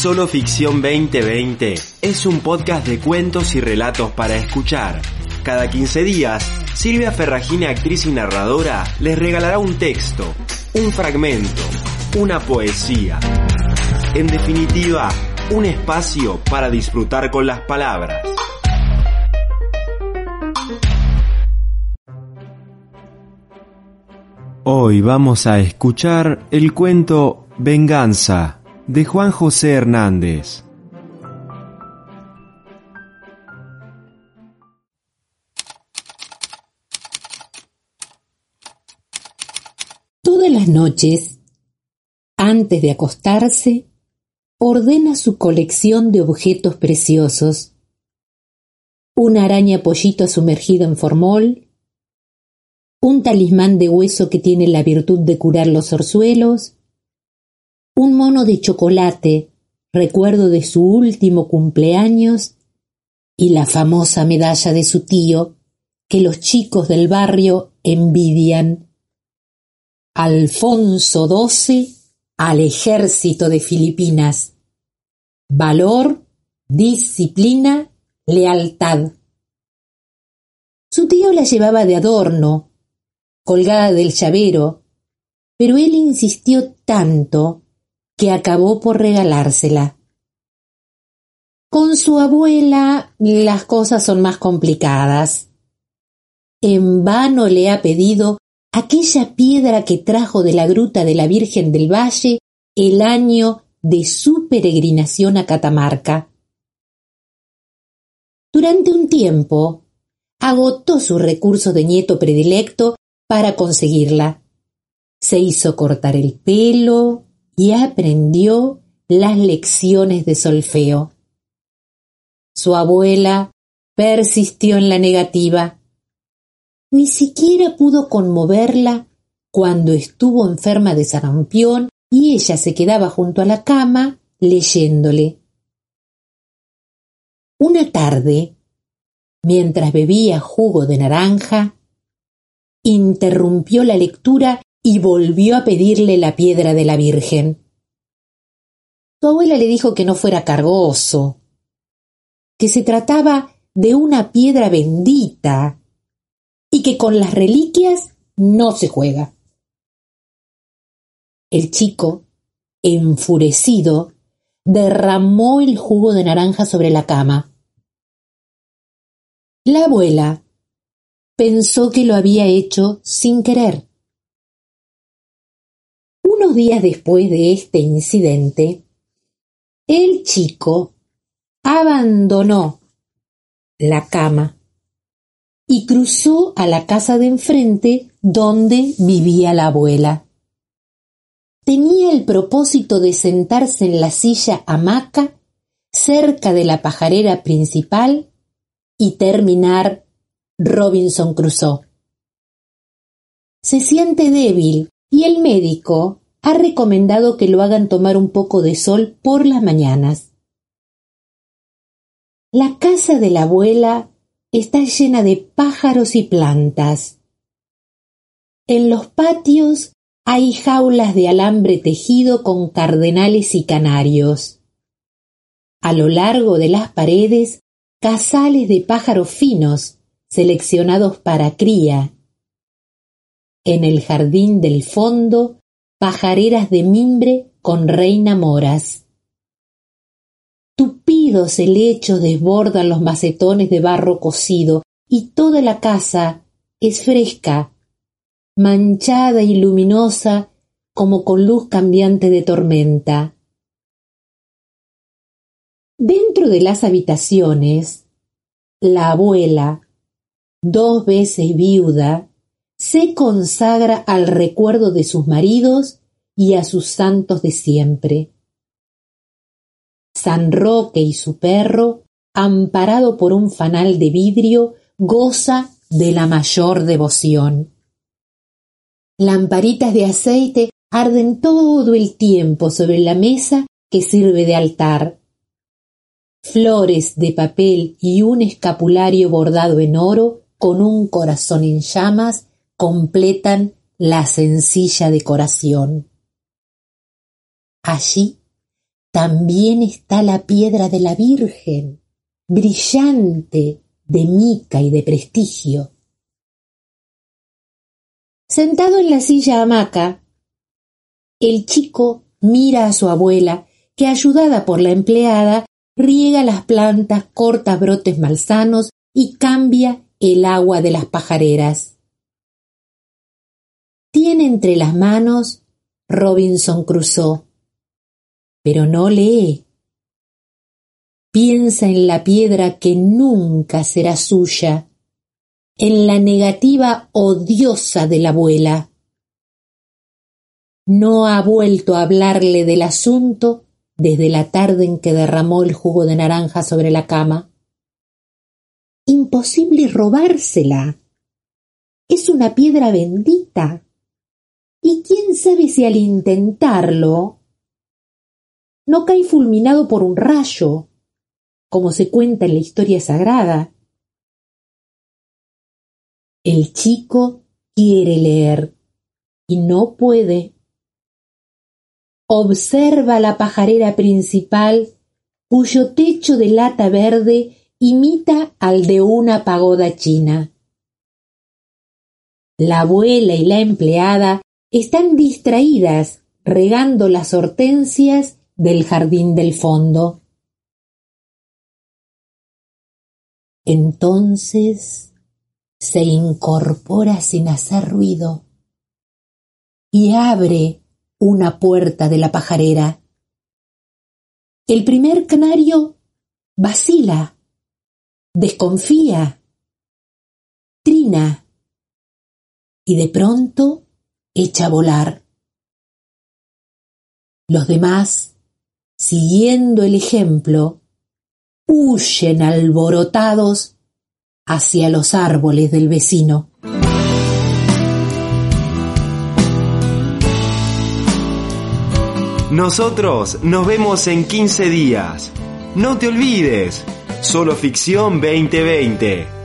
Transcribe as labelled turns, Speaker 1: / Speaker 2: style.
Speaker 1: Solo Ficción 2020 es un podcast de cuentos y relatos para escuchar. Cada 15 días, Silvia Ferragina, actriz y narradora, les regalará un texto, un fragmento, una poesía. En definitiva, un espacio para disfrutar con las palabras. Hoy vamos a escuchar el cuento Venganza de Juan José Hernández.
Speaker 2: Todas las noches, antes de acostarse, ordena su colección de objetos preciosos. Una araña pollito sumergida en formol, un talismán de hueso que tiene la virtud de curar los orzuelos, un mono de chocolate, recuerdo de su último cumpleaños, y la famosa medalla de su tío que los chicos del barrio envidian. Alfonso XII al ejército de Filipinas. Valor, disciplina, lealtad. Su tío la llevaba de adorno, colgada del llavero, pero él insistió tanto que acabó por regalársela. Con su abuela las cosas son más complicadas. En vano le ha pedido aquella piedra que trajo de la gruta de la Virgen del Valle el año de su peregrinación a Catamarca. Durante un tiempo agotó su recurso de nieto predilecto para conseguirla. Se hizo cortar el pelo y aprendió las lecciones de solfeo. Su abuela persistió en la negativa. Ni siquiera pudo conmoverla cuando estuvo enferma de sarampión y ella se quedaba junto a la cama leyéndole. Una tarde, mientras bebía jugo de naranja, interrumpió la lectura y volvió a pedirle la piedra de la Virgen. Su abuela le dijo que no fuera cargoso, que se trataba de una piedra bendita y que con las reliquias no se juega. El chico, enfurecido, derramó el jugo de naranja sobre la cama. La abuela pensó que lo había hecho sin querer. Unos días después de este incidente, el chico abandonó la cama y cruzó a la casa de enfrente donde vivía la abuela. Tenía el propósito de sentarse en la silla hamaca cerca de la pajarera principal y terminar Robinson Crusoe. Se siente débil y el médico ha recomendado que lo hagan tomar un poco de sol por las mañanas. La casa de la abuela está llena de pájaros y plantas. En los patios hay jaulas de alambre tejido con cardenales y canarios. A lo largo de las paredes, casales de pájaros finos seleccionados para cría. En el jardín del fondo, pajareras de mimbre con reina moras. Tupidos helechos desbordan los macetones de barro cocido y toda la casa es fresca, manchada y luminosa como con luz cambiante de tormenta. Dentro de las habitaciones, la abuela, dos veces viuda, se consagra al recuerdo de sus maridos y a sus santos de siempre. San Roque y su perro, amparado por un fanal de vidrio, goza de la mayor devoción. Lamparitas de aceite arden todo el tiempo sobre la mesa que sirve de altar. Flores de papel y un escapulario bordado en oro con un corazón en llamas completan la sencilla decoración. Allí, también está la piedra de la Virgen, brillante, de mica y de prestigio. Sentado en la silla hamaca, el chico mira a su abuela, que ayudada por la empleada, riega las plantas, corta brotes malsanos y cambia el agua de las pajareras. Tiene entre las manos Robinson Crusoe, pero no lee. Piensa en la piedra que nunca será suya, en la negativa odiosa de la abuela. No ha vuelto a hablarle del asunto desde la tarde en que derramó el jugo de naranja sobre la cama. Imposible robársela. Es una piedra bendita. Y quién sabe si al intentarlo no cae fulminado por un rayo, como se cuenta en la historia sagrada. El chico quiere leer y no puede. Observa la pajarera principal cuyo techo de lata verde imita al de una pagoda china. La abuela y la empleada están distraídas regando las hortensias del jardín del fondo. Entonces se incorpora sin hacer ruido y abre una puerta de la pajarera. El primer canario vacila, desconfía, trina y de pronto echa a volar. Los demás, siguiendo el ejemplo, huyen alborotados hacia los árboles del vecino.
Speaker 1: Nosotros nos vemos en 15 días. No te olvides, solo ficción 2020.